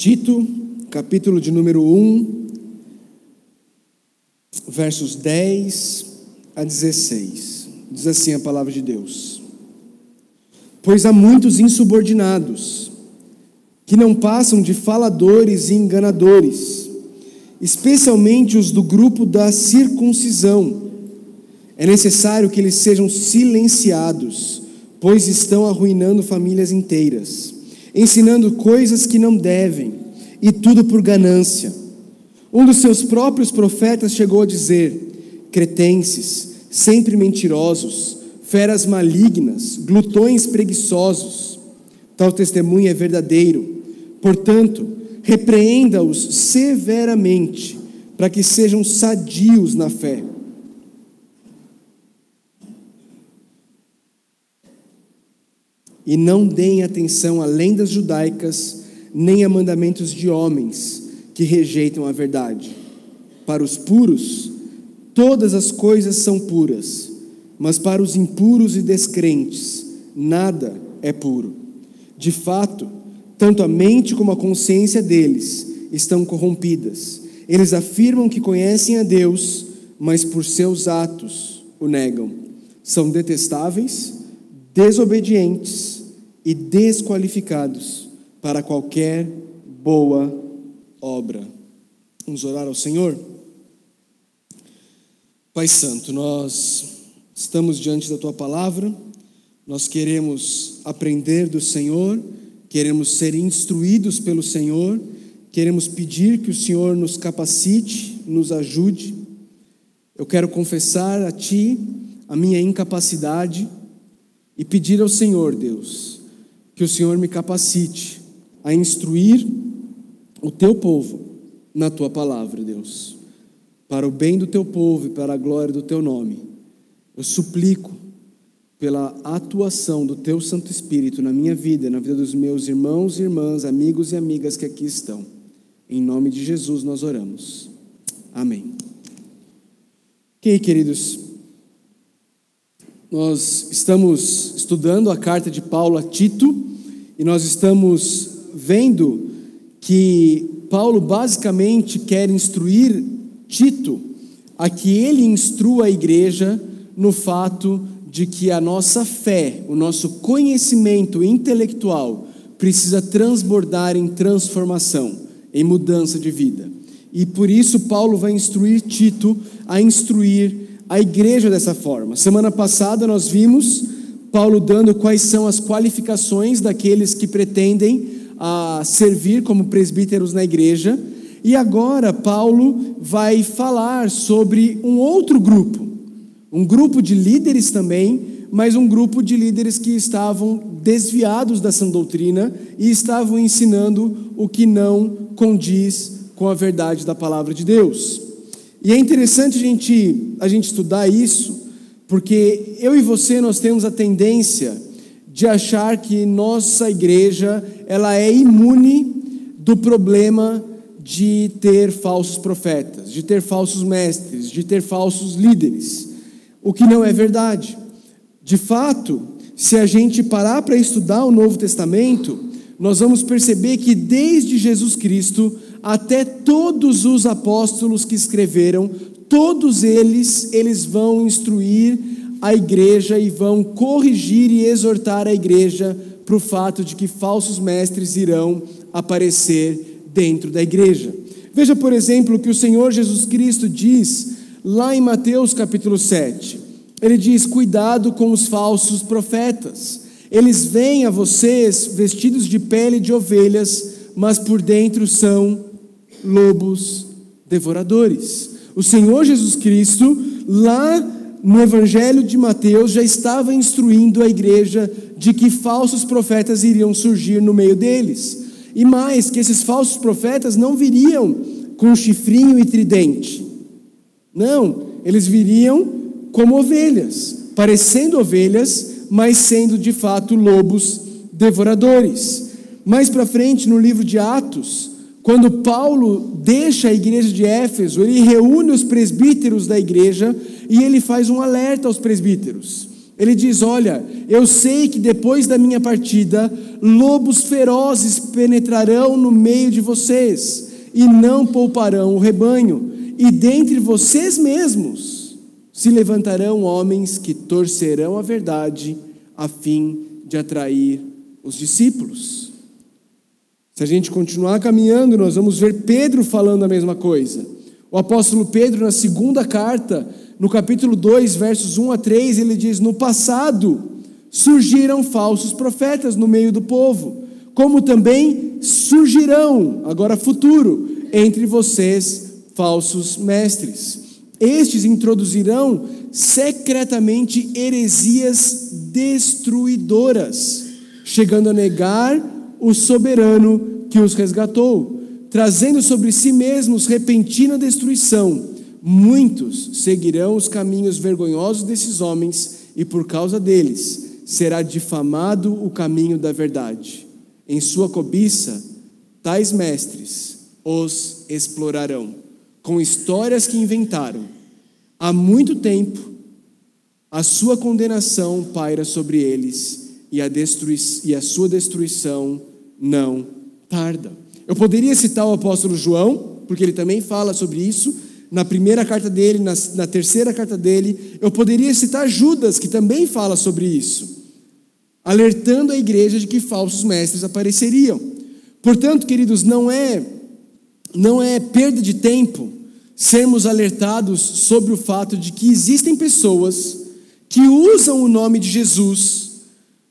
Tito, capítulo de número 1, versos 10 a 16. Diz assim a palavra de Deus: Pois há muitos insubordinados, que não passam de faladores e enganadores, especialmente os do grupo da circuncisão. É necessário que eles sejam silenciados, pois estão arruinando famílias inteiras ensinando coisas que não devem, e tudo por ganância. Um dos seus próprios profetas chegou a dizer: cretenses, sempre mentirosos, feras malignas, glutões preguiçosos. Tal testemunho é verdadeiro. Portanto, repreenda-os severamente, para que sejam sadios na fé e não deem atenção a lendas judaicas, nem a mandamentos de homens que rejeitam a verdade. Para os puros, todas as coisas são puras, mas para os impuros e descrentes, nada é puro. De fato, tanto a mente como a consciência deles estão corrompidas. Eles afirmam que conhecem a Deus, mas por seus atos o negam. São detestáveis, desobedientes, e desqualificados para qualquer boa obra. Vamos orar ao Senhor? Pai Santo, nós estamos diante da tua palavra, nós queremos aprender do Senhor, queremos ser instruídos pelo Senhor, queremos pedir que o Senhor nos capacite, nos ajude. Eu quero confessar a Ti a minha incapacidade e pedir ao Senhor, Deus, que o Senhor me capacite a instruir o teu povo na tua palavra, Deus, para o bem do teu povo e para a glória do teu nome. Eu suplico pela atuação do teu Santo Espírito na minha vida, na vida dos meus irmãos e irmãs, amigos e amigas que aqui estão. Em nome de Jesus nós oramos. Amém. Ok, queridos, nós estamos estudando a carta de Paulo a Tito e nós estamos vendo que Paulo basicamente quer instruir Tito a que ele instrua a igreja no fato de que a nossa fé, o nosso conhecimento intelectual precisa transbordar em transformação, em mudança de vida. E por isso Paulo vai instruir Tito a instruir a igreja dessa forma. Semana passada nós vimos Paulo dando quais são as qualificações daqueles que pretendem a servir como presbíteros na igreja. E agora Paulo vai falar sobre um outro grupo, um grupo de líderes também, mas um grupo de líderes que estavam desviados da sã doutrina e estavam ensinando o que não condiz com a verdade da palavra de Deus. E é interessante a gente, a gente estudar isso, porque eu e você nós temos a tendência de achar que nossa igreja ela é imune do problema de ter falsos profetas, de ter falsos mestres, de ter falsos líderes. O que não é verdade. De fato, se a gente parar para estudar o Novo Testamento, nós vamos perceber que desde Jesus Cristo até todos os apóstolos que escreveram, todos eles, eles vão instruir a igreja e vão corrigir e exortar a igreja para o fato de que falsos mestres irão aparecer dentro da igreja. Veja, por exemplo, o que o Senhor Jesus Cristo diz lá em Mateus capítulo 7. Ele diz: Cuidado com os falsos profetas. Eles vêm a vocês vestidos de pele de ovelhas, mas por dentro são lobos devoradores. O Senhor Jesus Cristo, lá no Evangelho de Mateus, já estava instruindo a igreja de que falsos profetas iriam surgir no meio deles. E mais, que esses falsos profetas não viriam com chifrinho e tridente. Não, eles viriam como ovelhas, parecendo ovelhas, mas sendo de fato lobos devoradores. Mais para frente, no livro de Atos, quando Paulo deixa a igreja de Éfeso, ele reúne os presbíteros da igreja e ele faz um alerta aos presbíteros. Ele diz: Olha, eu sei que depois da minha partida, lobos ferozes penetrarão no meio de vocês e não pouparão o rebanho, e dentre vocês mesmos se levantarão homens que torcerão a verdade a fim de atrair os discípulos. Se a gente continuar caminhando, nós vamos ver Pedro falando a mesma coisa. O apóstolo Pedro, na segunda carta, no capítulo 2, versos 1 a 3, ele diz: No passado surgiram falsos profetas no meio do povo, como também surgirão, agora futuro, entre vocês falsos mestres. Estes introduzirão secretamente heresias destruidoras, chegando a negar o soberano que os resgatou, trazendo sobre si mesmos repentina destruição muitos seguirão os caminhos vergonhosos desses homens, e por causa deles será difamado o caminho da verdade. Em sua cobiça, tais mestres os explorarão, com histórias que inventaram. Há muito tempo, a sua condenação paira sobre eles, e a, e a sua destruição não tarda. Eu poderia citar o apóstolo João, porque ele também fala sobre isso, na primeira carta dele, na, na terceira carta dele. Eu poderia citar Judas, que também fala sobre isso, alertando a igreja de que falsos mestres apareceriam. Portanto, queridos, não é não é perda de tempo sermos alertados sobre o fato de que existem pessoas que usam o nome de Jesus,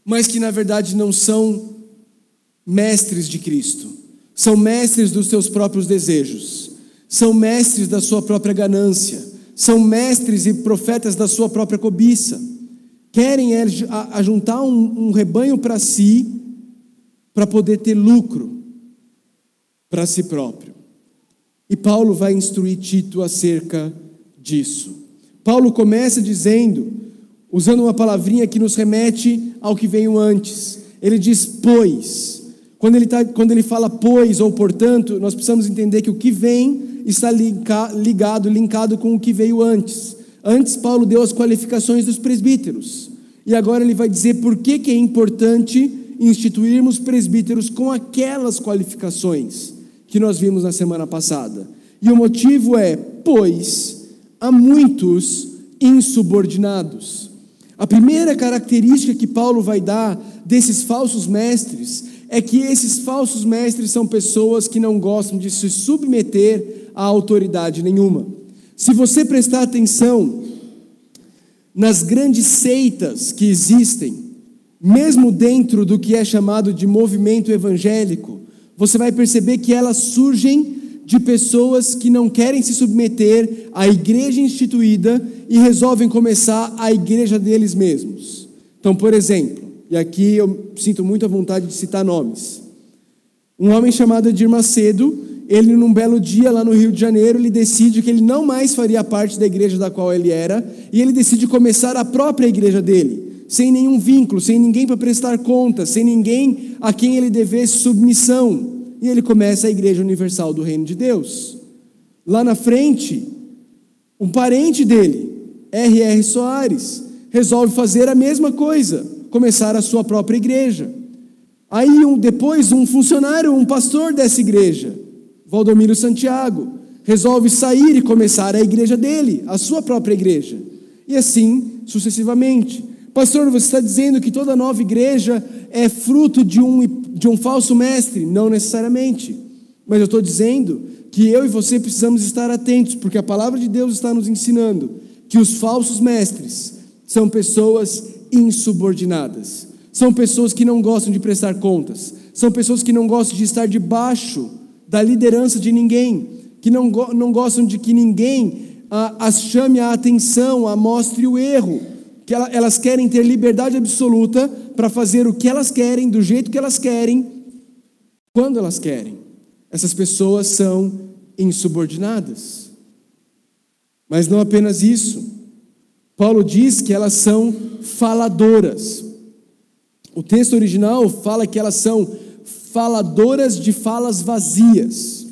mas que na verdade não são mestres de Cristo, são mestres dos seus próprios desejos são mestres da sua própria ganância, são mestres e profetas da sua própria cobiça. Querem ajuntar um, um rebanho para si, para poder ter lucro para si próprio. E Paulo vai instruir Tito acerca disso. Paulo começa dizendo, usando uma palavrinha que nos remete ao que veio antes. Ele diz, pois. Quando ele, tá, quando ele fala pois ou portanto, nós precisamos entender que o que vem está ligado, linkado com o que veio antes. Antes, Paulo deu as qualificações dos presbíteros. E agora ele vai dizer por que, que é importante instituirmos presbíteros com aquelas qualificações que nós vimos na semana passada. E o motivo é: pois há muitos insubordinados. A primeira característica que Paulo vai dar desses falsos mestres é que esses falsos mestres são pessoas que não gostam de se submeter a autoridade nenhuma. Se você prestar atenção nas grandes seitas que existem, mesmo dentro do que é chamado de movimento evangélico, você vai perceber que elas surgem de pessoas que não querem se submeter à igreja instituída e resolvem começar a igreja deles mesmos. Então, por exemplo, e aqui eu sinto muito a vontade de citar nomes. Um homem chamado Edir Macedo ele num belo dia lá no Rio de Janeiro, ele decide que ele não mais faria parte da igreja da qual ele era, e ele decide começar a própria igreja dele, sem nenhum vínculo, sem ninguém para prestar contas, sem ninguém a quem ele devesse submissão. E ele começa a Igreja Universal do Reino de Deus. Lá na frente, um parente dele, R.R. Soares, resolve fazer a mesma coisa, começar a sua própria igreja. Aí um, depois um funcionário, um pastor dessa igreja, Valdomiro Santiago, resolve sair e começar a igreja dele, a sua própria igreja. E assim sucessivamente. Pastor, você está dizendo que toda nova igreja é fruto de um, de um falso mestre? Não necessariamente. Mas eu estou dizendo que eu e você precisamos estar atentos, porque a palavra de Deus está nos ensinando que os falsos mestres são pessoas insubordinadas, são pessoas que não gostam de prestar contas, são pessoas que não gostam de estar debaixo da liderança de ninguém, que não, não gostam de que ninguém ah, as chame a atenção, a mostre o erro, que ela, elas querem ter liberdade absoluta para fazer o que elas querem, do jeito que elas querem, quando elas querem. Essas pessoas são insubordinadas. Mas não apenas isso. Paulo diz que elas são faladoras. O texto original fala que elas são faladoras de falas vazias.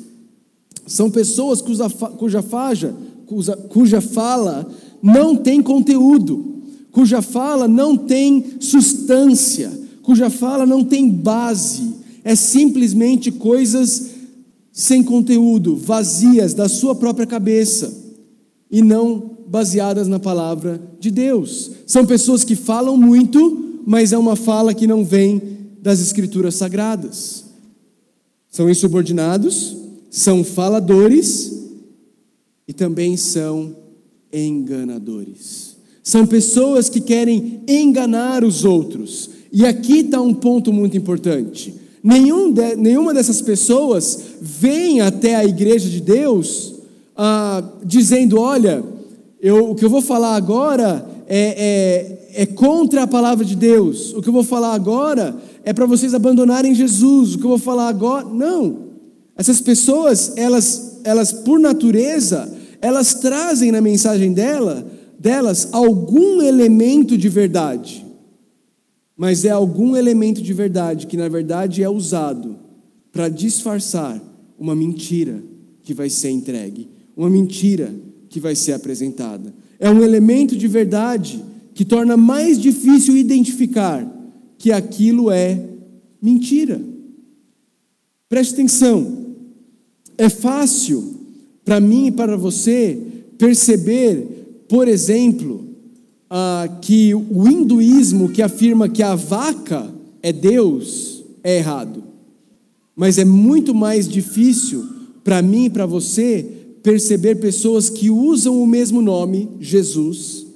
São pessoas cuja, cuja, faja, cuja, cuja fala não tem conteúdo, cuja fala não tem substância, cuja fala não tem base, é simplesmente coisas sem conteúdo, vazias da sua própria cabeça e não baseadas na palavra de Deus. São pessoas que falam muito, mas é uma fala que não vem das escrituras sagradas. São insubordinados, são faladores e também são enganadores. São pessoas que querem enganar os outros. E aqui está um ponto muito importante. Nenhum de, nenhuma dessas pessoas vem até a igreja de Deus ah, dizendo: olha, eu, o que eu vou falar agora é, é, é contra a palavra de Deus, o que eu vou falar agora é para vocês abandonarem Jesus, o que eu vou falar agora. Não. Essas pessoas, elas, elas por natureza, elas trazem na mensagem dela, delas algum elemento de verdade. Mas é algum elemento de verdade que na verdade é usado para disfarçar uma mentira que vai ser entregue, uma mentira que vai ser apresentada. É um elemento de verdade que torna mais difícil identificar que aquilo é mentira. Preste atenção. É fácil para mim e para você perceber, por exemplo, uh, que o hinduísmo que afirma que a vaca é Deus é errado. Mas é muito mais difícil para mim e para você perceber pessoas que usam o mesmo nome, Jesus,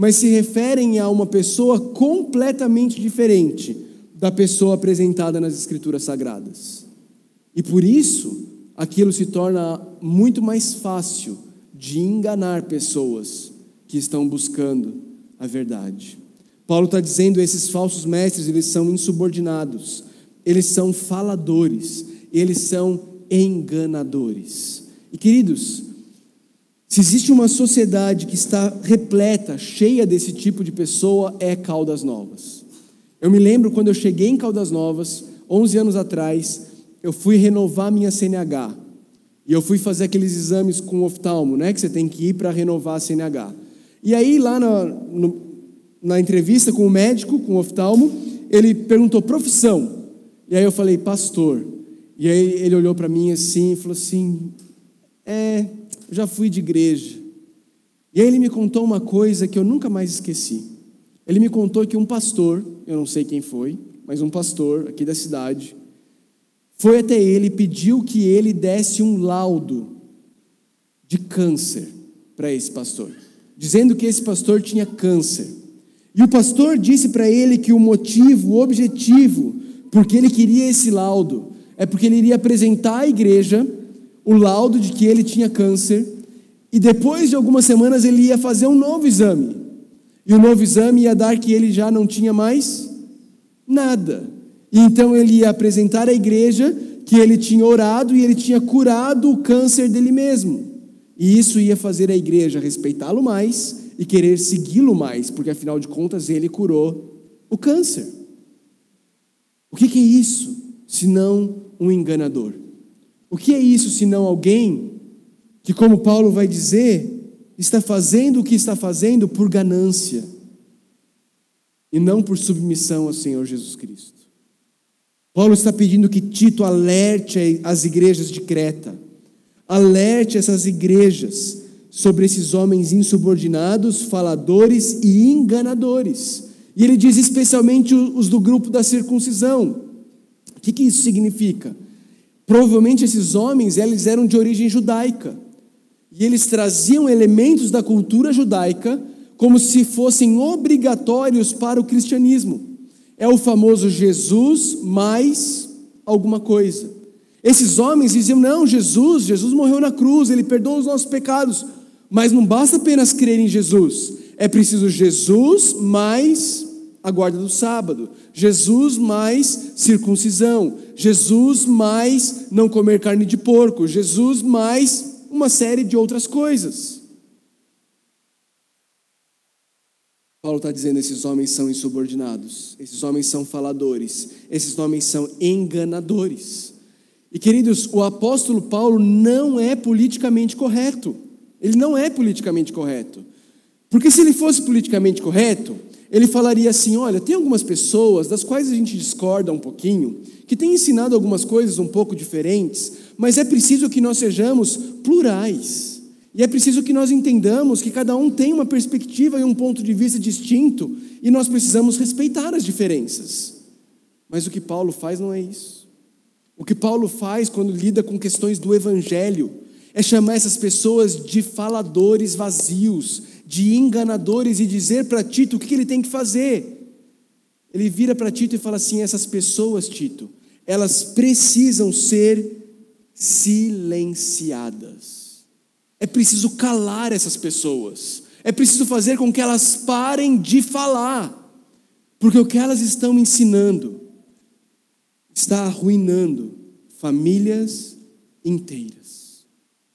mas se referem a uma pessoa completamente diferente da pessoa apresentada nas Escrituras Sagradas. E por isso, aquilo se torna muito mais fácil de enganar pessoas que estão buscando a verdade. Paulo está dizendo: esses falsos mestres, eles são insubordinados, eles são faladores, eles são enganadores. E queridos, se existe uma sociedade que está repleta, cheia desse tipo de pessoa, é Caldas Novas. Eu me lembro quando eu cheguei em Caldas Novas, 11 anos atrás, eu fui renovar minha CNH. E eu fui fazer aqueles exames com oftalmo, né, que você tem que ir para renovar a CNH. E aí, lá na, no, na entrevista com o médico, com o oftalmo, ele perguntou profissão. E aí eu falei, pastor. E aí ele olhou para mim assim e falou assim: É, já fui de igreja. E aí ele me contou uma coisa que eu nunca mais esqueci. Ele me contou que um pastor, eu não sei quem foi, mas um pastor aqui da cidade, foi até ele e pediu que ele desse um laudo de câncer para esse pastor, dizendo que esse pastor tinha câncer. E o pastor disse para ele que o motivo, o objetivo, porque ele queria esse laudo, é porque ele iria apresentar à igreja o laudo de que ele tinha câncer, e depois de algumas semanas ele ia fazer um novo exame. E o novo exame ia dar que ele já não tinha mais nada. E então ele ia apresentar à igreja que ele tinha orado e ele tinha curado o câncer dele mesmo. E isso ia fazer a igreja respeitá-lo mais e querer segui-lo mais, porque afinal de contas ele curou o câncer. O que, é isso, se não um enganador? O que é isso senão alguém que, como Paulo vai dizer, está fazendo o que está fazendo por ganância e não por submissão ao Senhor Jesus Cristo? Paulo está pedindo que Tito alerte as igrejas de Creta, alerte essas igrejas sobre esses homens insubordinados, faladores e enganadores. E ele diz especialmente os do grupo da circuncisão. O que, que isso significa? Provavelmente esses homens, eles eram de origem judaica. E eles traziam elementos da cultura judaica como se fossem obrigatórios para o cristianismo. É o famoso Jesus mais alguma coisa. Esses homens diziam: não, Jesus, Jesus morreu na cruz, ele perdoa os nossos pecados. Mas não basta apenas crer em Jesus, é preciso Jesus mais a guarda do sábado, Jesus mais circuncisão, Jesus mais não comer carne de porco, Jesus mais uma série de outras coisas. Paulo está dizendo: esses homens são insubordinados, esses homens são faladores, esses homens são enganadores. E queridos, o apóstolo Paulo não é politicamente correto, ele não é politicamente correto, porque se ele fosse politicamente correto, ele falaria assim: olha, tem algumas pessoas das quais a gente discorda um pouquinho, que têm ensinado algumas coisas um pouco diferentes, mas é preciso que nós sejamos plurais. E é preciso que nós entendamos que cada um tem uma perspectiva e um ponto de vista distinto, e nós precisamos respeitar as diferenças. Mas o que Paulo faz não é isso. O que Paulo faz quando lida com questões do evangelho é chamar essas pessoas de faladores vazios, de enganadores e dizer para Tito o que ele tem que fazer. Ele vira para Tito e fala assim: essas pessoas, Tito, elas precisam ser silenciadas. É preciso calar essas pessoas. É preciso fazer com que elas parem de falar. Porque o que elas estão ensinando está arruinando famílias inteiras.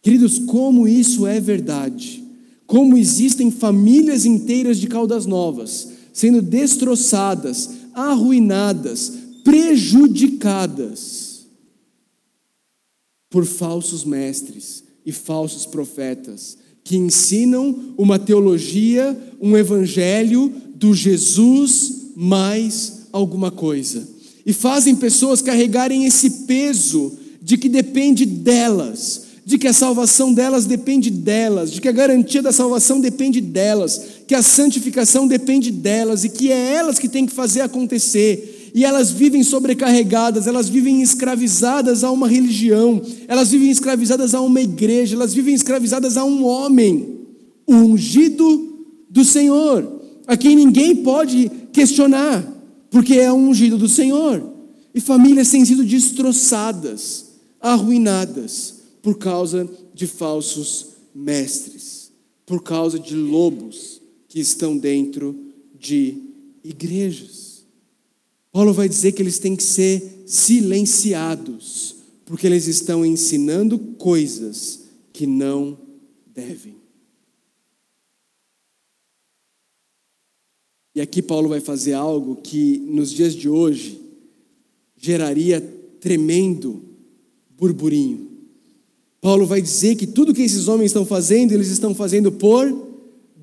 Queridos, como isso é verdade? Como existem famílias inteiras de Caldas Novas sendo destroçadas, arruinadas, prejudicadas por falsos mestres e falsos profetas que ensinam uma teologia, um evangelho do Jesus mais alguma coisa. E fazem pessoas carregarem esse peso de que depende delas, de que a salvação delas depende delas, de que a garantia da salvação depende delas, que a santificação depende delas e que é elas que têm que fazer acontecer e elas vivem sobrecarregadas, elas vivem escravizadas a uma religião, elas vivem escravizadas a uma igreja, elas vivem escravizadas a um homem, o ungido do Senhor, a quem ninguém pode questionar, porque é o ungido do Senhor. E famílias têm sido destroçadas, arruinadas, por causa de falsos mestres, por causa de lobos que estão dentro de igrejas. Paulo vai dizer que eles têm que ser silenciados, porque eles estão ensinando coisas que não devem. E aqui Paulo vai fazer algo que nos dias de hoje geraria tremendo burburinho. Paulo vai dizer que tudo que esses homens estão fazendo, eles estão fazendo por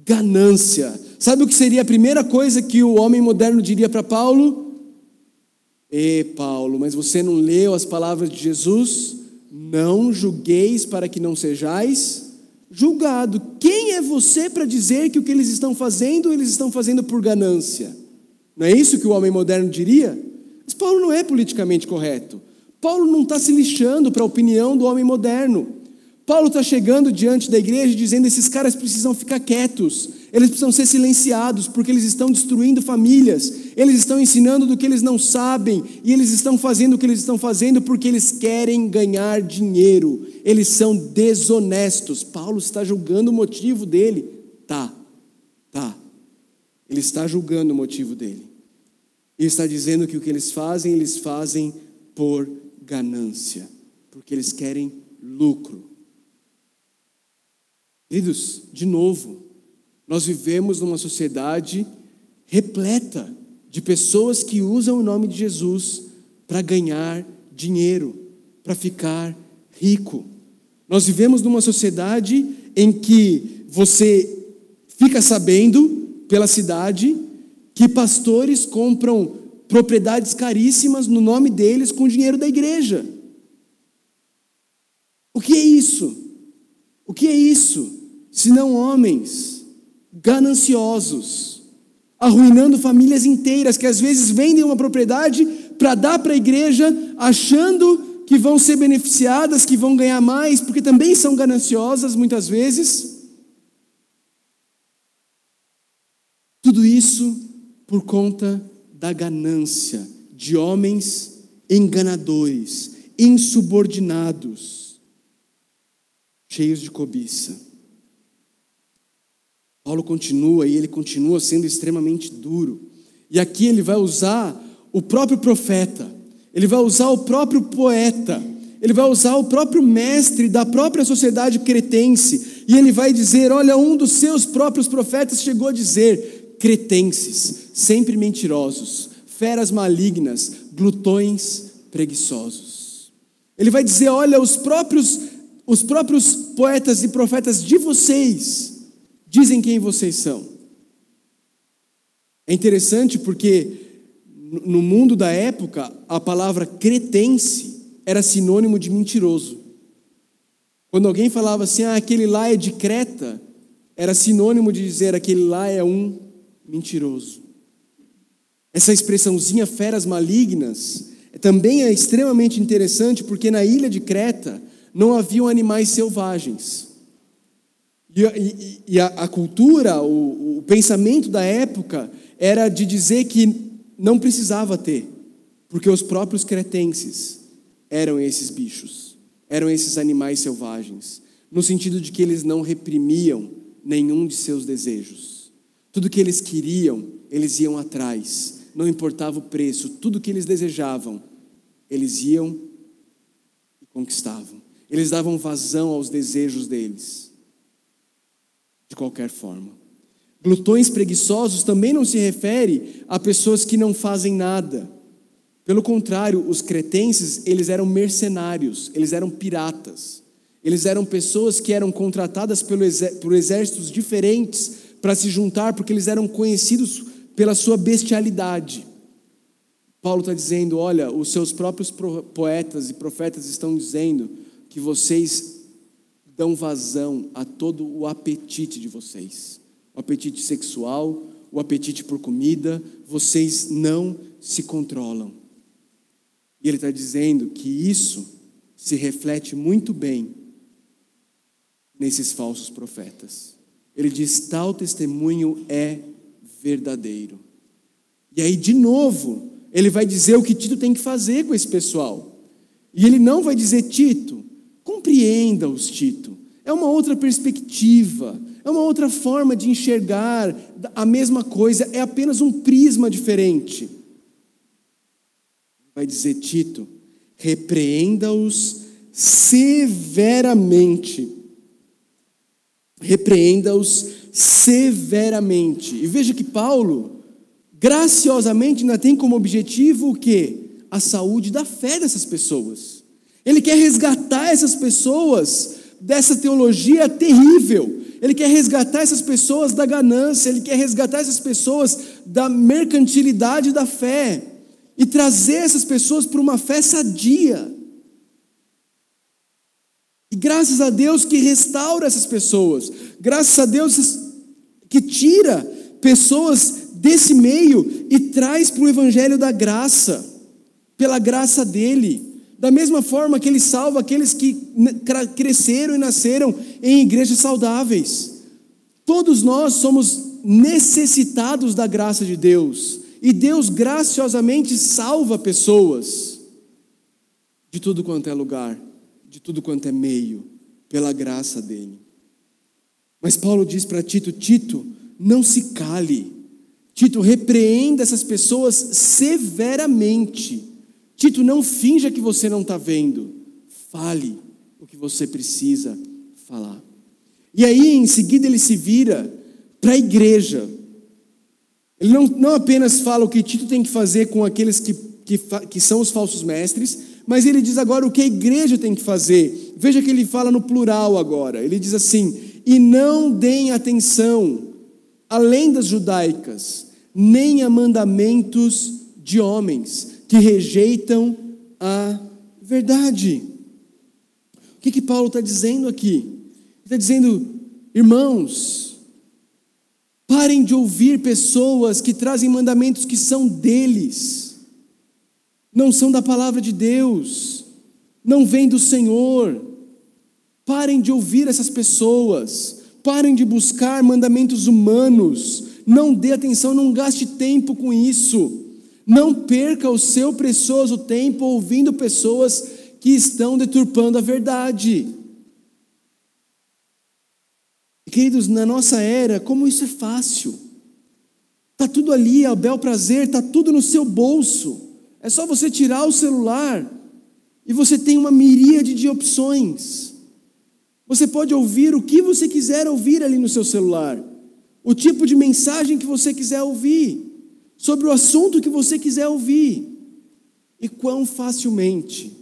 ganância. Sabe o que seria a primeira coisa que o homem moderno diria para Paulo? E Paulo, mas você não leu as palavras de Jesus? Não julgueis para que não sejais julgado. Quem é você para dizer que o que eles estão fazendo, eles estão fazendo por ganância? Não é isso que o homem moderno diria? Mas Paulo não é politicamente correto. Paulo não está se lixando para a opinião do homem moderno. Paulo está chegando diante da igreja dizendo: esses caras precisam ficar quietos, eles precisam ser silenciados, porque eles estão destruindo famílias, eles estão ensinando do que eles não sabem, e eles estão fazendo o que eles estão fazendo porque eles querem ganhar dinheiro, eles são desonestos. Paulo está julgando o motivo dele. Tá, tá. Ele está julgando o motivo dele. Ele está dizendo que o que eles fazem, eles fazem por ganância, porque eles querem lucro. Queridos, de novo, nós vivemos numa sociedade repleta de pessoas que usam o nome de Jesus para ganhar dinheiro, para ficar rico. Nós vivemos numa sociedade em que você fica sabendo pela cidade que pastores compram propriedades caríssimas no nome deles com dinheiro da igreja. O que é isso? O que é isso? senão homens gananciosos, arruinando famílias inteiras que às vezes vendem uma propriedade para dar para a igreja, achando que vão ser beneficiadas, que vão ganhar mais, porque também são gananciosas muitas vezes. Tudo isso por conta da ganância de homens enganadores, insubordinados, cheios de cobiça. Paulo continua e ele continua sendo extremamente duro. E aqui ele vai usar o próprio profeta, ele vai usar o próprio poeta, ele vai usar o próprio mestre da própria sociedade cretense, e ele vai dizer: olha, um dos seus próprios profetas chegou a dizer: cretenses, sempre mentirosos, feras malignas, glutões preguiçosos. Ele vai dizer: olha, os próprios, os próprios poetas e profetas de vocês, dizem quem vocês são. É interessante porque no mundo da época, a palavra cretense era sinônimo de mentiroso. Quando alguém falava assim, ah, aquele lá é de Creta, era sinônimo de dizer aquele lá é um mentiroso. Essa expressãozinha feras malignas também é extremamente interessante porque na ilha de Creta não haviam animais selvagens. E, e, e a, a, cultura, o, o pensamento da época era de dizer que não precisava ter, porque os próprios cretenses eram esses bichos, eram esses animais selvagens, no sentido de que eles não reprimiam nenhum de seus desejos. Tudo que eles queriam, eles iam atrás, não importava o preço, tudo que eles desejavam, eles iam e conquistavam. Eles davam vazão aos desejos deles, de qualquer forma. Glutões preguiçosos também não se refere a pessoas que não fazem nada. Pelo contrário, os cretenses, eles eram mercenários, eles eram piratas. Eles eram pessoas que eram contratadas por exércitos diferentes para se juntar, porque eles eram conhecidos pela sua bestialidade. Paulo está dizendo: olha, os seus próprios poetas e profetas estão dizendo que vocês dão vazão a todo o apetite de vocês o apetite sexual, o apetite por comida, vocês não se controlam. E ele está dizendo que isso se reflete muito bem nesses falsos profetas. Ele diz: tal testemunho é verdadeiro. E aí, de novo, ele vai dizer o que Tito tem que fazer com esse pessoal. E ele não vai dizer, Tito, compreenda-os, Tito. É uma outra perspectiva. É uma outra forma de enxergar a mesma coisa, é apenas um prisma diferente. Vai dizer Tito: repreenda-os severamente. Repreenda-os severamente. E veja que Paulo, graciosamente, ainda tem como objetivo o quê? A saúde da fé dessas pessoas. Ele quer resgatar essas pessoas dessa teologia terrível ele quer resgatar essas pessoas da ganância, ele quer resgatar essas pessoas da mercantilidade da fé e trazer essas pessoas para uma fé sadia. E graças a Deus que restaura essas pessoas, graças a Deus que tira pessoas desse meio e traz para o evangelho da graça, pela graça dele. Da mesma forma que ele salva aqueles que cresceram e nasceram em igrejas saudáveis. Todos nós somos necessitados da graça de Deus. E Deus graciosamente salva pessoas de tudo quanto é lugar, de tudo quanto é meio, pela graça dele. Mas Paulo diz para Tito: Tito, não se cale. Tito, repreenda essas pessoas severamente Tito, não finja que você não está vendo. Fale o que você precisa falar. E aí, em seguida, ele se vira para a igreja. Ele não, não apenas fala o que Tito tem que fazer com aqueles que, que, que são os falsos mestres, mas ele diz agora o que a igreja tem que fazer. Veja que ele fala no plural agora. Ele diz assim: e não deem atenção, além das judaicas, nem a mandamentos de homens, que rejeitam a verdade. O que, que Paulo está dizendo aqui? Ele está dizendo, irmãos, parem de ouvir pessoas que trazem mandamentos que são deles, não são da palavra de Deus, não vêm do Senhor. Parem de ouvir essas pessoas, parem de buscar mandamentos humanos, não dê atenção, não gaste tempo com isso. Não perca o seu precioso tempo ouvindo pessoas que estão deturpando a verdade. Queridos, na nossa era, como isso é fácil. Está tudo ali, a bel prazer, está tudo no seu bolso. É só você tirar o celular e você tem uma miríade de opções. Você pode ouvir o que você quiser ouvir ali no seu celular, o tipo de mensagem que você quiser ouvir sobre o assunto que você quiser ouvir. E quão facilmente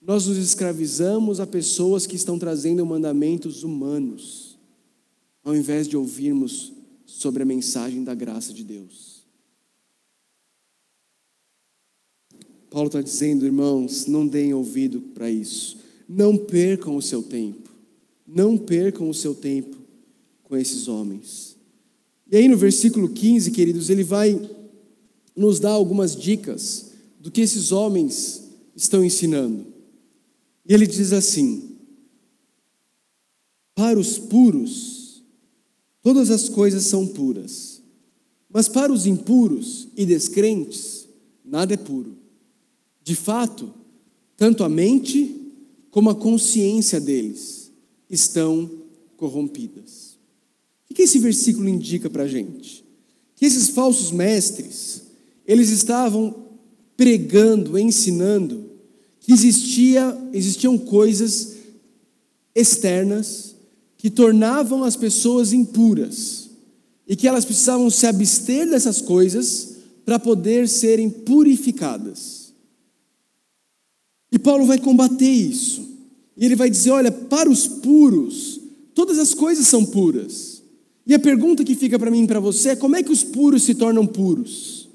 nós nos escravizamos a pessoas que estão trazendo mandamentos humanos, ao invés de ouvirmos sobre a mensagem da graça de Deus. Paulo está dizendo, irmãos, não deem ouvido para isso. Não percam o seu tempo. Não percam o seu tempo com esses homens. E aí no versículo 15, queridos, ele vai nos dar algumas dicas do que esses homens estão ensinando. E ele diz assim: Para os puros, todas as coisas são puras, mas para os impuros e descrentes, nada é puro. De fato, tanto a mente como a consciência deles estão corrompidas. O que esse versículo indica para a gente? Que esses falsos mestres, eles estavam pregando, ensinando, que existia, existiam coisas externas que tornavam as pessoas impuras e que elas precisavam se abster dessas coisas para poder serem purificadas. E Paulo vai combater isso. E ele vai dizer: olha, para os puros, todas as coisas são puras. E a pergunta que fica para mim e para você é: como é que os puros se tornam puros?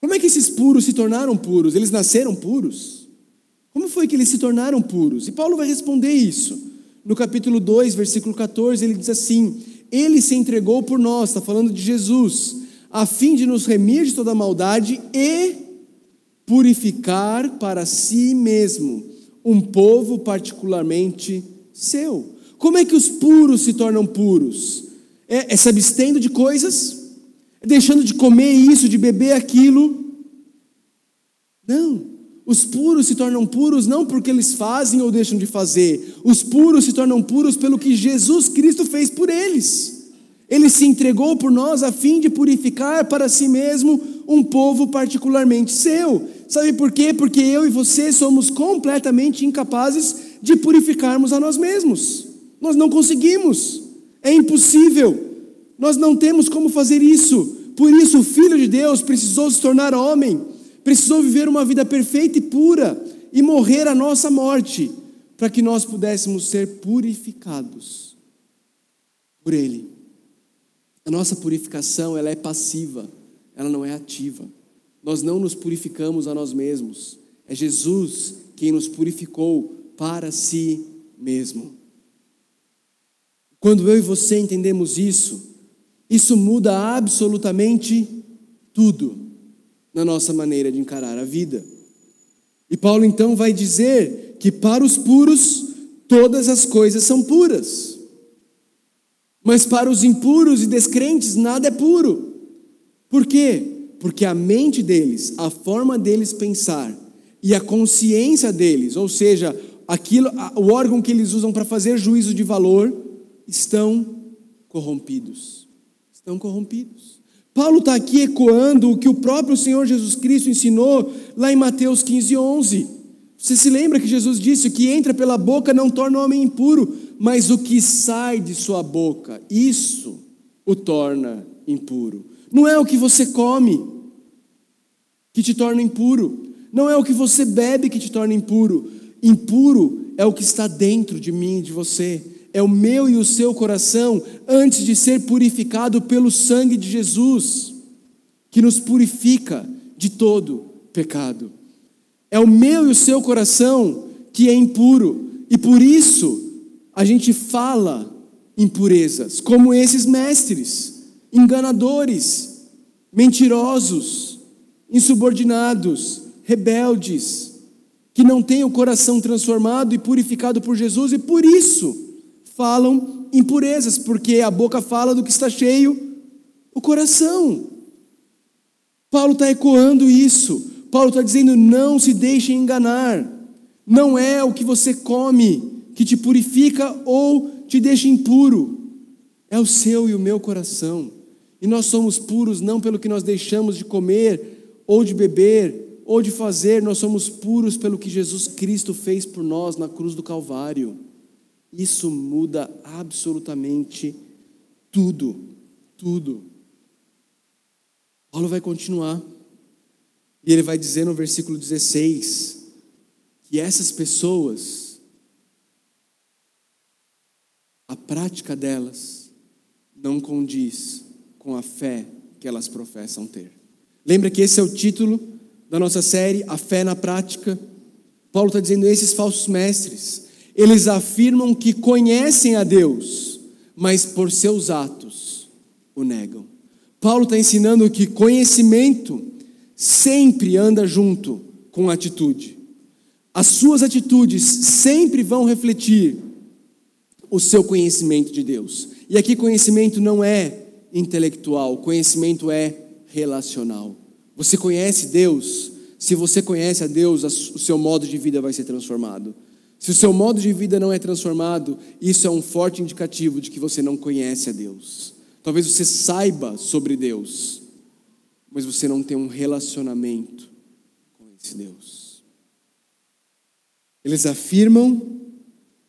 Como é que esses puros se tornaram puros? Eles nasceram puros? Como foi que eles se tornaram puros? E Paulo vai responder isso. No capítulo 2, versículo 14, ele diz assim: Ele se entregou por nós, está falando de Jesus, a fim de nos remir de toda maldade e purificar para si mesmo um povo particularmente seu. Como é que os puros se tornam puros? É, é se abstendo de coisas deixando de comer isso, de beber aquilo. Não. Os puros se tornam puros não porque eles fazem ou deixam de fazer. Os puros se tornam puros pelo que Jesus Cristo fez por eles. Ele se entregou por nós a fim de purificar para si mesmo um povo particularmente seu. Sabe por quê? Porque eu e você somos completamente incapazes de purificarmos a nós mesmos. Nós não conseguimos. É impossível. Nós não temos como fazer isso. Por isso, o Filho de Deus precisou se tornar homem, precisou viver uma vida perfeita e pura e morrer a nossa morte, para que nós pudéssemos ser purificados por Ele. A nossa purificação ela é passiva, ela não é ativa. Nós não nos purificamos a nós mesmos. É Jesus quem nos purificou para si mesmo. Quando eu e você entendemos isso, isso muda absolutamente tudo na nossa maneira de encarar a vida. E Paulo então vai dizer que para os puros todas as coisas são puras. Mas para os impuros e descrentes nada é puro. Por quê? Porque a mente deles, a forma deles pensar e a consciência deles, ou seja, aquilo, o órgão que eles usam para fazer juízo de valor, estão corrompidos estão corrompidos. Paulo está aqui ecoando o que o próprio Senhor Jesus Cristo ensinou lá em Mateus 15, 11. Você se lembra que Jesus disse: o que entra pela boca não torna o homem impuro, mas o que sai de sua boca, isso o torna impuro. Não é o que você come que te torna impuro, não é o que você bebe que te torna impuro. Impuro é o que está dentro de mim e de você é o meu e o seu coração antes de ser purificado pelo sangue de Jesus, que nos purifica de todo pecado. É o meu e o seu coração que é impuro, e por isso a gente fala impurezas, como esses mestres, enganadores, mentirosos, insubordinados, rebeldes, que não têm o coração transformado e purificado por Jesus, e por isso falam impurezas, porque a boca fala do que está cheio o coração. Paulo está ecoando isso. Paulo está dizendo: não se deixe enganar. Não é o que você come que te purifica ou te deixa impuro. É o seu e o meu coração. E nós somos puros não pelo que nós deixamos de comer ou de beber ou de fazer, nós somos puros pelo que Jesus Cristo fez por nós na cruz do Calvário. Isso muda absolutamente tudo, tudo. Paulo vai continuar. E ele vai dizer no versículo 16 que essas pessoas, a prática delas, não condiz com a fé que elas professam ter. Lembra que esse é o título da nossa série, A Fé na Prática? Paulo está dizendo: esses falsos mestres, eles afirmam que conhecem a Deus, mas por seus atos o negam. Paulo está ensinando que conhecimento sempre anda junto com atitude. As suas atitudes sempre vão refletir o seu conhecimento de Deus. E aqui conhecimento não é intelectual, conhecimento é relacional. Você conhece Deus? Se você conhece a Deus, o seu modo de vida vai ser transformado. Se o seu modo de vida não é transformado, isso é um forte indicativo de que você não conhece a Deus. Talvez você saiba sobre Deus, mas você não tem um relacionamento com esse Deus. Eles afirmam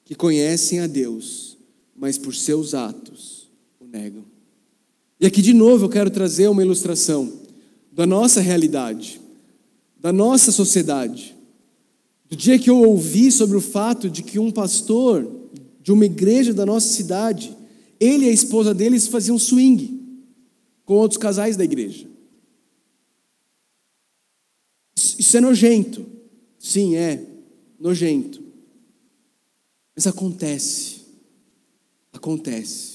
que conhecem a Deus, mas por seus atos o negam. E aqui de novo eu quero trazer uma ilustração da nossa realidade, da nossa sociedade. Do dia que eu ouvi sobre o fato de que um pastor de uma igreja da nossa cidade, ele e a esposa deles faziam swing com outros casais da igreja. Isso é nojento. Sim, é nojento. Mas acontece. Acontece.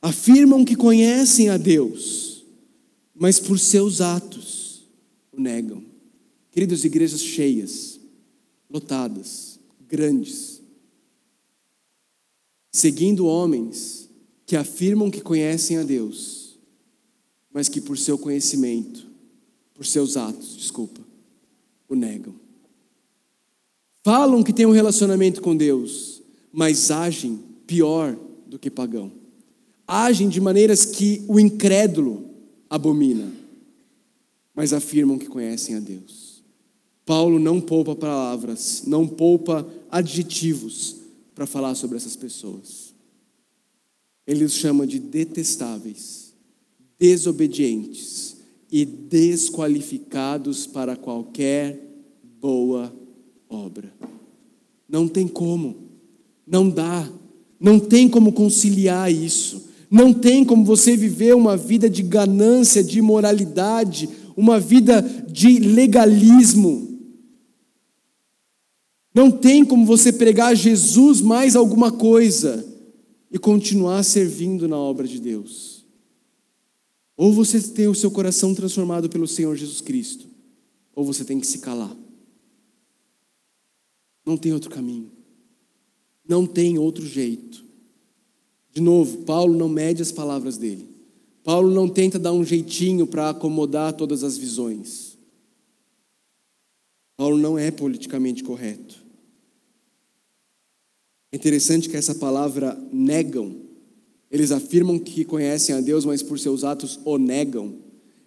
Afirmam que conhecem a Deus, mas por seus atos o negam. Queridos, igrejas cheias, lotadas, grandes, seguindo homens que afirmam que conhecem a Deus, mas que por seu conhecimento, por seus atos, desculpa, o negam. Falam que têm um relacionamento com Deus, mas agem pior do que pagão. Agem de maneiras que o incrédulo abomina, mas afirmam que conhecem a Deus. Paulo não poupa palavras, não poupa adjetivos para falar sobre essas pessoas. Ele os chama de detestáveis, desobedientes, e desqualificados para qualquer boa obra. Não tem como, não dá, não tem como conciliar isso, não tem como você viver uma vida de ganância, de imoralidade, uma vida de legalismo. Não tem como você pregar Jesus mais alguma coisa e continuar servindo na obra de Deus. Ou você tem o seu coração transformado pelo Senhor Jesus Cristo, ou você tem que se calar. Não tem outro caminho. Não tem outro jeito. De novo, Paulo não mede as palavras dele. Paulo não tenta dar um jeitinho para acomodar todas as visões. Paulo não é politicamente correto. É interessante que essa palavra negam eles afirmam que conhecem a Deus, mas por seus atos o negam.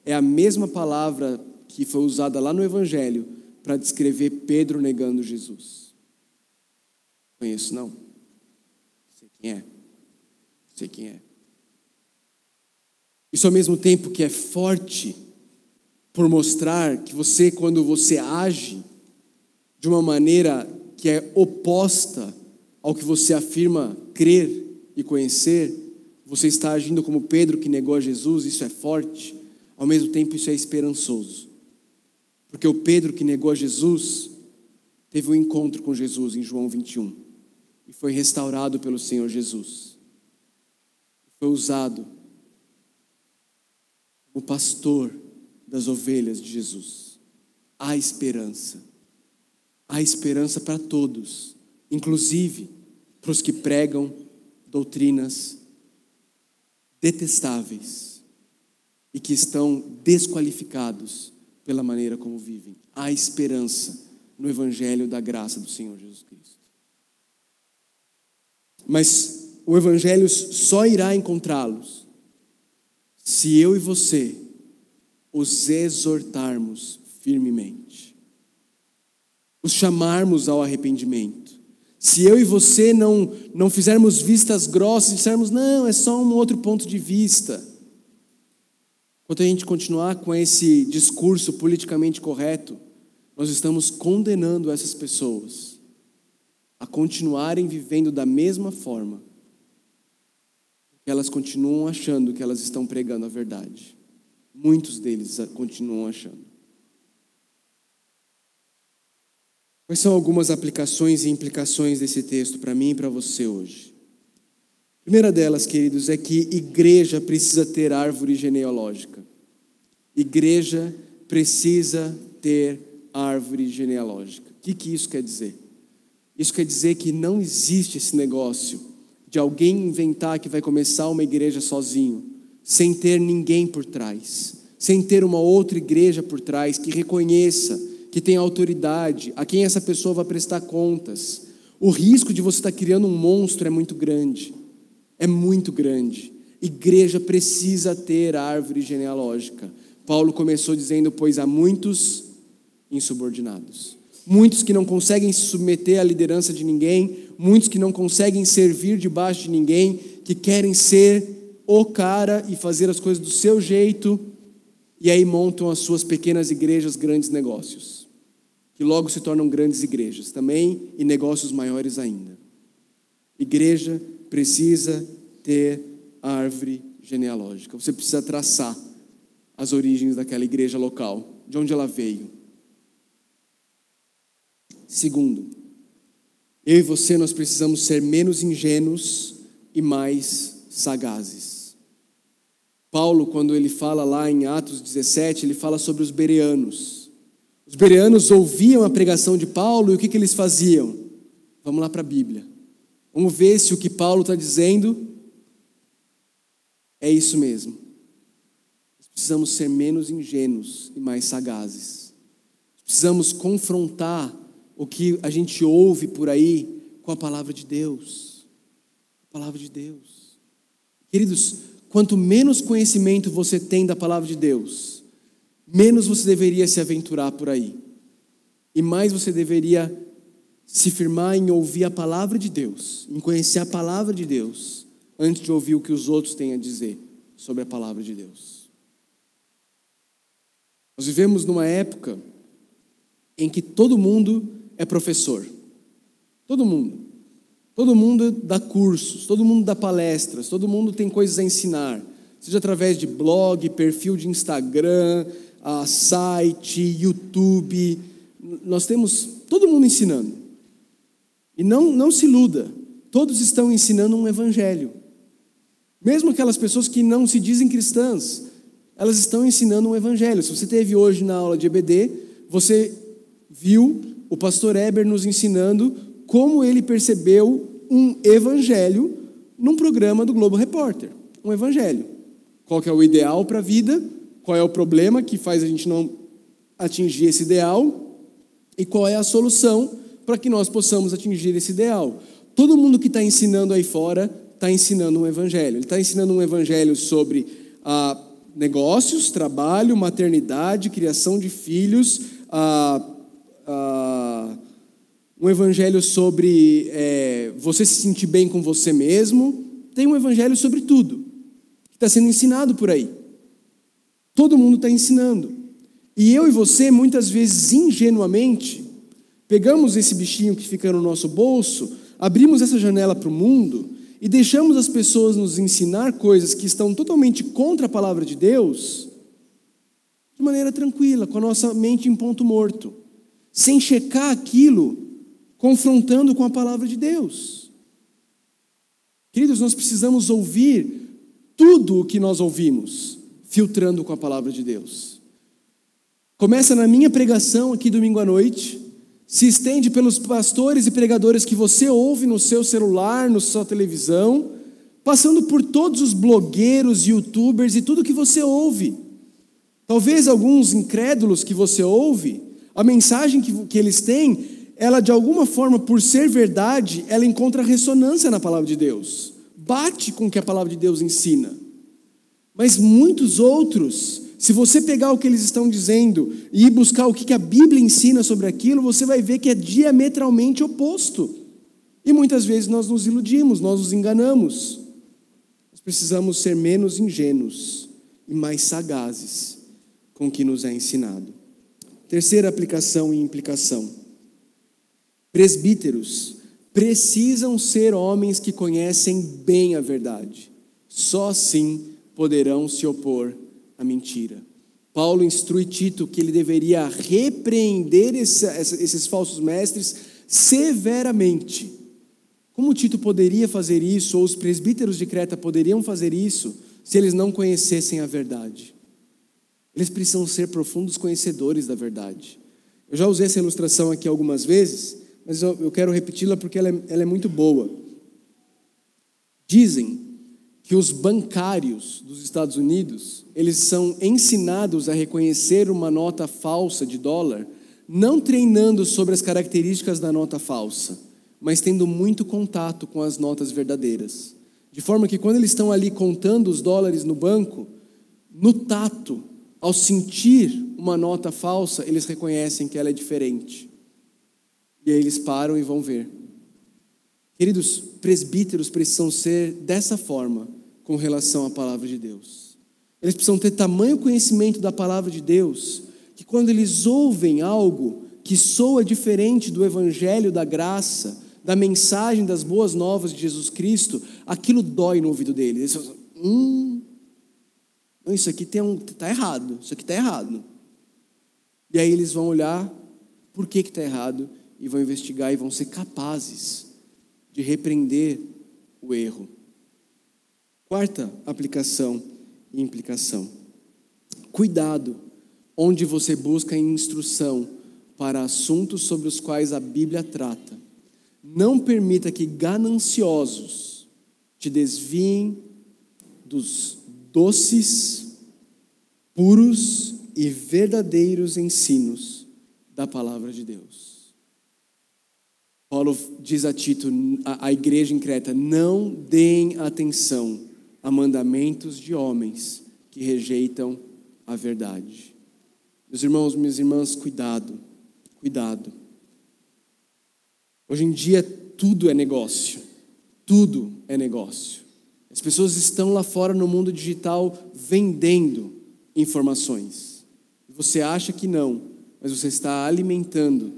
É a mesma palavra que foi usada lá no Evangelho para descrever Pedro negando Jesus. Conheço, não? Sei quem é. Sei quem é. Isso ao mesmo tempo que é forte por mostrar que você, quando você age de uma maneira que é oposta ao que você afirma crer e conhecer, você está agindo como Pedro que negou a Jesus, isso é forte, ao mesmo tempo isso é esperançoso. Porque o Pedro que negou a Jesus teve um encontro com Jesus em João 21 e foi restaurado pelo Senhor Jesus. Foi usado como pastor das ovelhas de Jesus. Há esperança. Há esperança para todos, inclusive para os que pregam doutrinas detestáveis e que estão desqualificados pela maneira como vivem. Há esperança no Evangelho da graça do Senhor Jesus Cristo. Mas o Evangelho só irá encontrá-los se eu e você os exortarmos firmemente, os chamarmos ao arrependimento se eu e você não, não fizermos vistas grossas, dissermos, não, é só um outro ponto de vista. Enquanto a gente continuar com esse discurso politicamente correto, nós estamos condenando essas pessoas a continuarem vivendo da mesma forma, elas continuam achando que elas estão pregando a verdade. Muitos deles continuam achando. Quais são algumas aplicações e implicações desse texto para mim e para você hoje? Primeira delas, queridos, é que igreja precisa ter árvore genealógica. Igreja precisa ter árvore genealógica. O que, que isso quer dizer? Isso quer dizer que não existe esse negócio de alguém inventar que vai começar uma igreja sozinho, sem ter ninguém por trás, sem ter uma outra igreja por trás que reconheça que tem autoridade, a quem essa pessoa vai prestar contas. O risco de você estar criando um monstro é muito grande. É muito grande. Igreja precisa ter árvore genealógica. Paulo começou dizendo: Pois há muitos insubordinados, muitos que não conseguem se submeter à liderança de ninguém, muitos que não conseguem servir debaixo de ninguém, que querem ser o cara e fazer as coisas do seu jeito, e aí montam as suas pequenas igrejas, grandes negócios que logo se tornam grandes igrejas também e negócios maiores ainda. Igreja precisa ter árvore genealógica. Você precisa traçar as origens daquela igreja local, de onde ela veio. Segundo, eu e você nós precisamos ser menos ingênuos e mais sagazes. Paulo, quando ele fala lá em Atos 17, ele fala sobre os bereanos. Os bereanos ouviam a pregação de Paulo e o que, que eles faziam? Vamos lá para a Bíblia. Vamos ver se o que Paulo está dizendo é isso mesmo. Precisamos ser menos ingênuos e mais sagazes. Precisamos confrontar o que a gente ouve por aí com a palavra de Deus. A palavra de Deus. Queridos, quanto menos conhecimento você tem da palavra de Deus, menos você deveria se aventurar por aí. E mais você deveria se firmar em ouvir a palavra de Deus, em conhecer a palavra de Deus, antes de ouvir o que os outros têm a dizer sobre a palavra de Deus. Nós vivemos numa época em que todo mundo é professor. Todo mundo. Todo mundo dá cursos, todo mundo dá palestras, todo mundo tem coisas a ensinar, seja através de blog, perfil de Instagram, uh, site, YouTube. Nós temos todo mundo ensinando. E não, não se iluda, todos estão ensinando um evangelho. Mesmo aquelas pessoas que não se dizem cristãs, elas estão ensinando um evangelho. Se você teve hoje na aula de EBD, você viu o pastor Eber nos ensinando como ele percebeu um evangelho num programa do Globo Repórter. Um evangelho. Qual que é o ideal para a vida? qual é o problema que faz a gente não atingir esse ideal e qual é a solução para que nós possamos atingir esse ideal. Todo mundo que está ensinando aí fora está ensinando um evangelho. Ele está ensinando um evangelho sobre ah, negócios, trabalho, maternidade, criação de filhos, ah, ah, um evangelho sobre é, você se sentir bem com você mesmo. Tem um evangelho sobre tudo que está sendo ensinado por aí. Todo mundo está ensinando. E eu e você, muitas vezes ingenuamente, pegamos esse bichinho que fica no nosso bolso, abrimos essa janela para o mundo e deixamos as pessoas nos ensinar coisas que estão totalmente contra a palavra de Deus, de maneira tranquila, com a nossa mente em ponto morto, sem checar aquilo, confrontando com a palavra de Deus. Queridos, nós precisamos ouvir tudo o que nós ouvimos filtrando com a palavra de Deus. Começa na minha pregação aqui domingo à noite, se estende pelos pastores e pregadores que você ouve no seu celular, na sua televisão, passando por todos os blogueiros, youtubers e tudo que você ouve. Talvez alguns incrédulos que você ouve, a mensagem que, que eles têm, ela de alguma forma, por ser verdade, ela encontra ressonância na palavra de Deus, bate com o que a palavra de Deus ensina. Mas muitos outros, se você pegar o que eles estão dizendo e ir buscar o que a Bíblia ensina sobre aquilo, você vai ver que é diametralmente oposto. E muitas vezes nós nos iludimos, nós nos enganamos. Nós precisamos ser menos ingênuos e mais sagazes com o que nos é ensinado. Terceira aplicação e implicação: presbíteros precisam ser homens que conhecem bem a verdade Só assim poderão se opor à mentira. Paulo instrui Tito que ele deveria repreender esse, esses falsos mestres severamente. Como Tito poderia fazer isso, ou os presbíteros de Creta poderiam fazer isso, se eles não conhecessem a verdade? Eles precisam ser profundos conhecedores da verdade. Eu já usei essa ilustração aqui algumas vezes, mas eu, eu quero repeti-la porque ela é, ela é muito boa. Dizem que os bancários dos Estados Unidos, eles são ensinados a reconhecer uma nota falsa de dólar, não treinando sobre as características da nota falsa, mas tendo muito contato com as notas verdadeiras. De forma que quando eles estão ali contando os dólares no banco, no tato, ao sentir uma nota falsa, eles reconhecem que ela é diferente. E aí eles param e vão ver. Queridos, presbíteros precisam ser dessa forma com relação à palavra de Deus. Eles precisam ter tamanho conhecimento da palavra de Deus, que quando eles ouvem algo que soa diferente do evangelho da graça, da mensagem das boas novas de Jesus Cristo, aquilo dói no ouvido deles. Eles falam, hum, isso aqui está um, tá errado, isso aqui está errado. E aí eles vão olhar por que está errado e vão investigar e vão ser capazes de repreender o erro. Quarta aplicação e implicação. Cuidado onde você busca instrução para assuntos sobre os quais a Bíblia trata. Não permita que gananciosos te desviem dos doces, puros e verdadeiros ensinos da palavra de Deus. Paulo diz a Tito, a, igreja em Creta: não deem atenção a mandamentos de homens que rejeitam a verdade. Meus irmãos, minhas irmãs, cuidado, cuidado. Hoje em dia tudo é negócio, tudo é negócio. As pessoas estão lá fora no mundo digital vendendo informações. Você acha que não, mas você está alimentando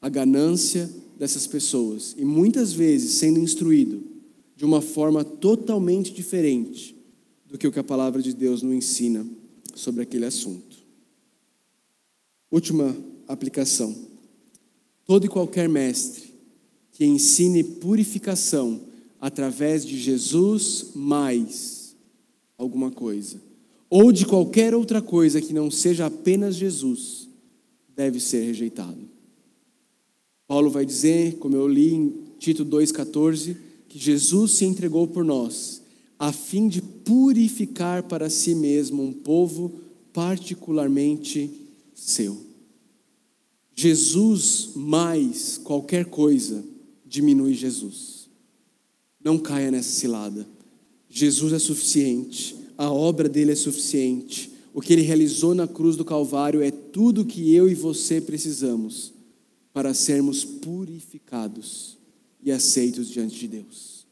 a ganância dessas pessoas e muitas vezes sendo instruído de uma forma totalmente diferente do que o que a palavra de Deus nos ensina sobre aquele assunto. Última aplicação. Todo e qualquer mestre que ensine purificação através de Jesus mais alguma coisa, ou de qualquer outra coisa que não seja apenas Jesus, deve ser rejeitado. Paulo vai dizer, como eu li em Tito 2,14, que Jesus se entregou por nós, a fim de purificar para si mesmo um povo particularmente seu. Jesus mais qualquer coisa diminui Jesus. Não caia nessa cilada. Jesus é suficiente, a obra dele é suficiente. O que ele realizou na cruz do Calvário é tudo que eu e você precisamos para sermos purificados e aceitos diante de Deus.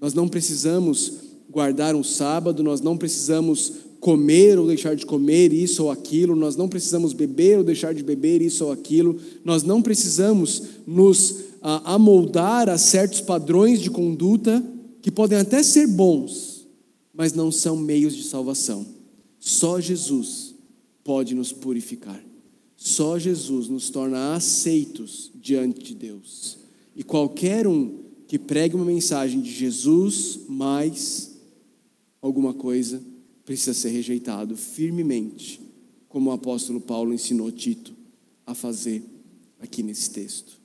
Nós não precisamos guardar um sábado, nós não precisamos comer ou deixar de comer isso ou aquilo, nós não precisamos beber ou deixar de beber isso ou aquilo, nós não precisamos nos ah, amoldar a certos padrões de conduta que podem até ser bons, mas não são meios de salvação. Só Jesus pode nos purificar. Só Jesus nos torna aceitos diante de Deus. E qualquer um que pregue uma mensagem de Jesus mais alguma coisa precisa ser rejeitado firmemente, como o apóstolo Paulo ensinou Tito a fazer aqui nesse texto.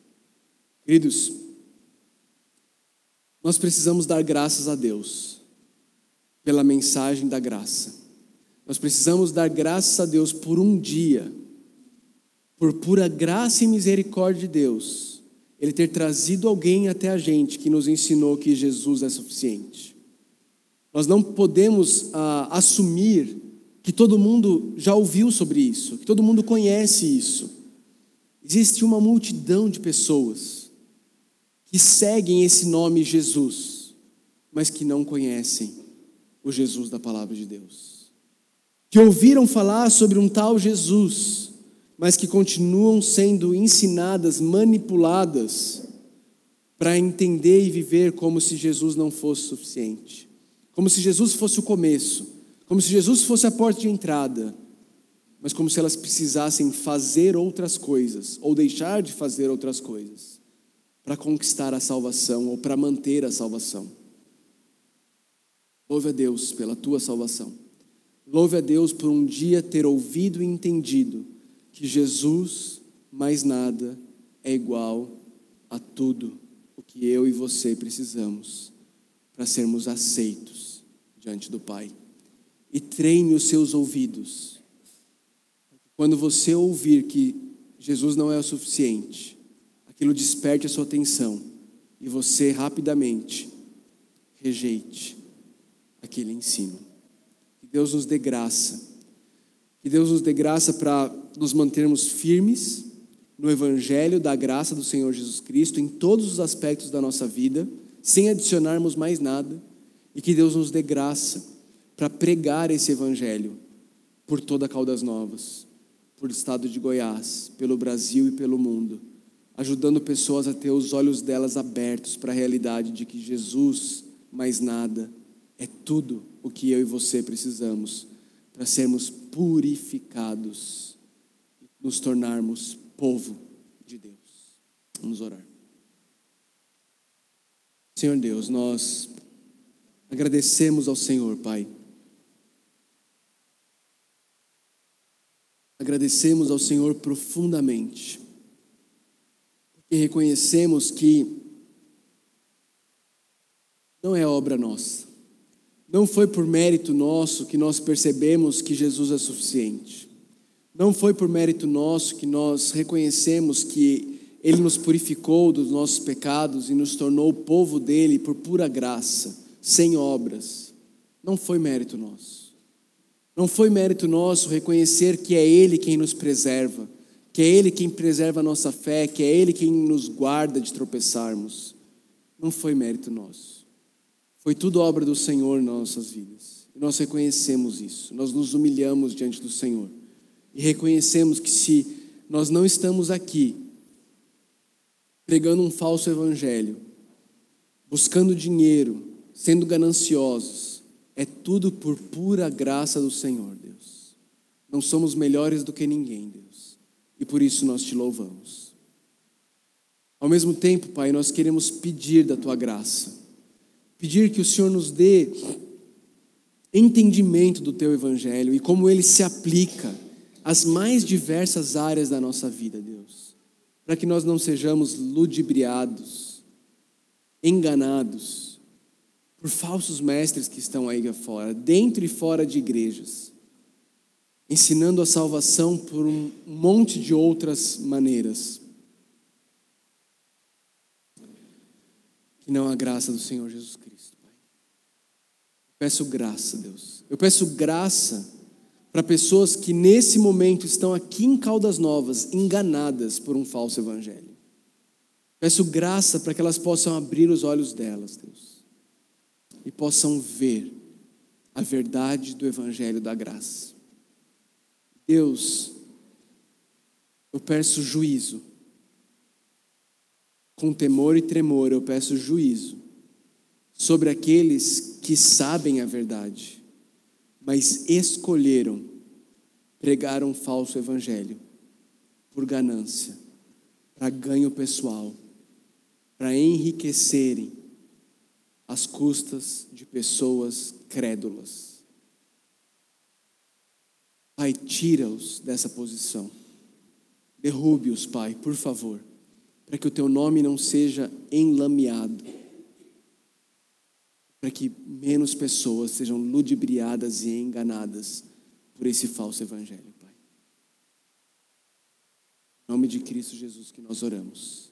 Queridos, nós precisamos dar graças a Deus pela mensagem da graça. Nós precisamos dar graças a Deus por um dia, por pura graça e misericórdia de Deus ele ter trazido alguém até a gente que nos ensinou que Jesus é suficiente. Nós não podemos ah, assumir que todo mundo já ouviu sobre isso, que todo mundo conhece isso. Existe uma multidão de pessoas que seguem esse nome Jesus, mas que não conhecem o Jesus da palavra de Deus. Que ouviram falar sobre um tal Jesus, mas que continuam sendo ensinadas, manipuladas, para entender e viver como se Jesus não fosse suficiente, como se Jesus fosse o começo, como se Jesus fosse a porta de entrada, mas como se elas precisassem fazer outras coisas ou deixar de fazer outras coisas para conquistar a salvação ou para manter a salvação. Louve a Deus pela tua salvação. Louve a Deus por um dia ter ouvido e entendido que Jesus, mais nada, é igual a tudo o que eu e você precisamos para sermos aceitos diante do Pai. E treine os seus ouvidos. Quando você ouvir que Jesus não é o suficiente, aquilo desperte a sua atenção e você rapidamente rejeite aquele ensino. Que Deus nos dê graça. Que Deus nos dê graça para nos mantermos firmes no Evangelho da graça do Senhor Jesus Cristo em todos os aspectos da nossa vida, sem adicionarmos mais nada. E que Deus nos dê graça para pregar esse Evangelho por toda a Caldas Novas, por estado de Goiás, pelo Brasil e pelo mundo, ajudando pessoas a ter os olhos delas abertos para a realidade de que Jesus, mais nada, é tudo o que eu e você precisamos para sermos purificados, nos tornarmos povo de Deus. Vamos orar. Senhor Deus, nós agradecemos ao Senhor, Pai. Agradecemos ao Senhor profundamente, porque reconhecemos que não é obra nossa, não foi por mérito nosso que nós percebemos que Jesus é suficiente. Não foi por mérito nosso que nós reconhecemos que Ele nos purificou dos nossos pecados e nos tornou o povo dele por pura graça, sem obras. Não foi mérito nosso. Não foi mérito nosso reconhecer que é Ele quem nos preserva, que é Ele quem preserva a nossa fé, que é Ele quem nos guarda de tropeçarmos. Não foi mérito nosso. Foi tudo obra do Senhor em nossas vidas. E nós reconhecemos isso. Nós nos humilhamos diante do Senhor. E reconhecemos que se nós não estamos aqui pregando um falso evangelho, buscando dinheiro, sendo gananciosos, é tudo por pura graça do Senhor, Deus. Não somos melhores do que ninguém, Deus. E por isso nós te louvamos. Ao mesmo tempo, Pai, nós queremos pedir da tua graça pedir que o Senhor nos dê entendimento do teu evangelho e como ele se aplica às mais diversas áreas da nossa vida, Deus. Para que nós não sejamos ludibriados, enganados por falsos mestres que estão aí fora, dentro e fora de igrejas, ensinando a salvação por um monte de outras maneiras. Que não a graça do Senhor Jesus Cristo. Peço graça, Deus. Eu peço graça para pessoas que nesse momento estão aqui em Caldas Novas, enganadas por um falso evangelho. Peço graça para que elas possam abrir os olhos delas, Deus, e possam ver a verdade do evangelho da graça. Deus, eu peço juízo. Com temor e tremor, eu peço juízo sobre aqueles que sabem a verdade, mas escolheram pregar um falso evangelho por ganância, para ganho pessoal, para enriquecerem às custas de pessoas crédulas. Pai, tira-os dessa posição. Derrube-os, Pai, por favor, para que o teu nome não seja enlameado para que menos pessoas sejam ludibriadas e enganadas por esse falso evangelho, Pai. Em nome de Cristo Jesus que nós oramos.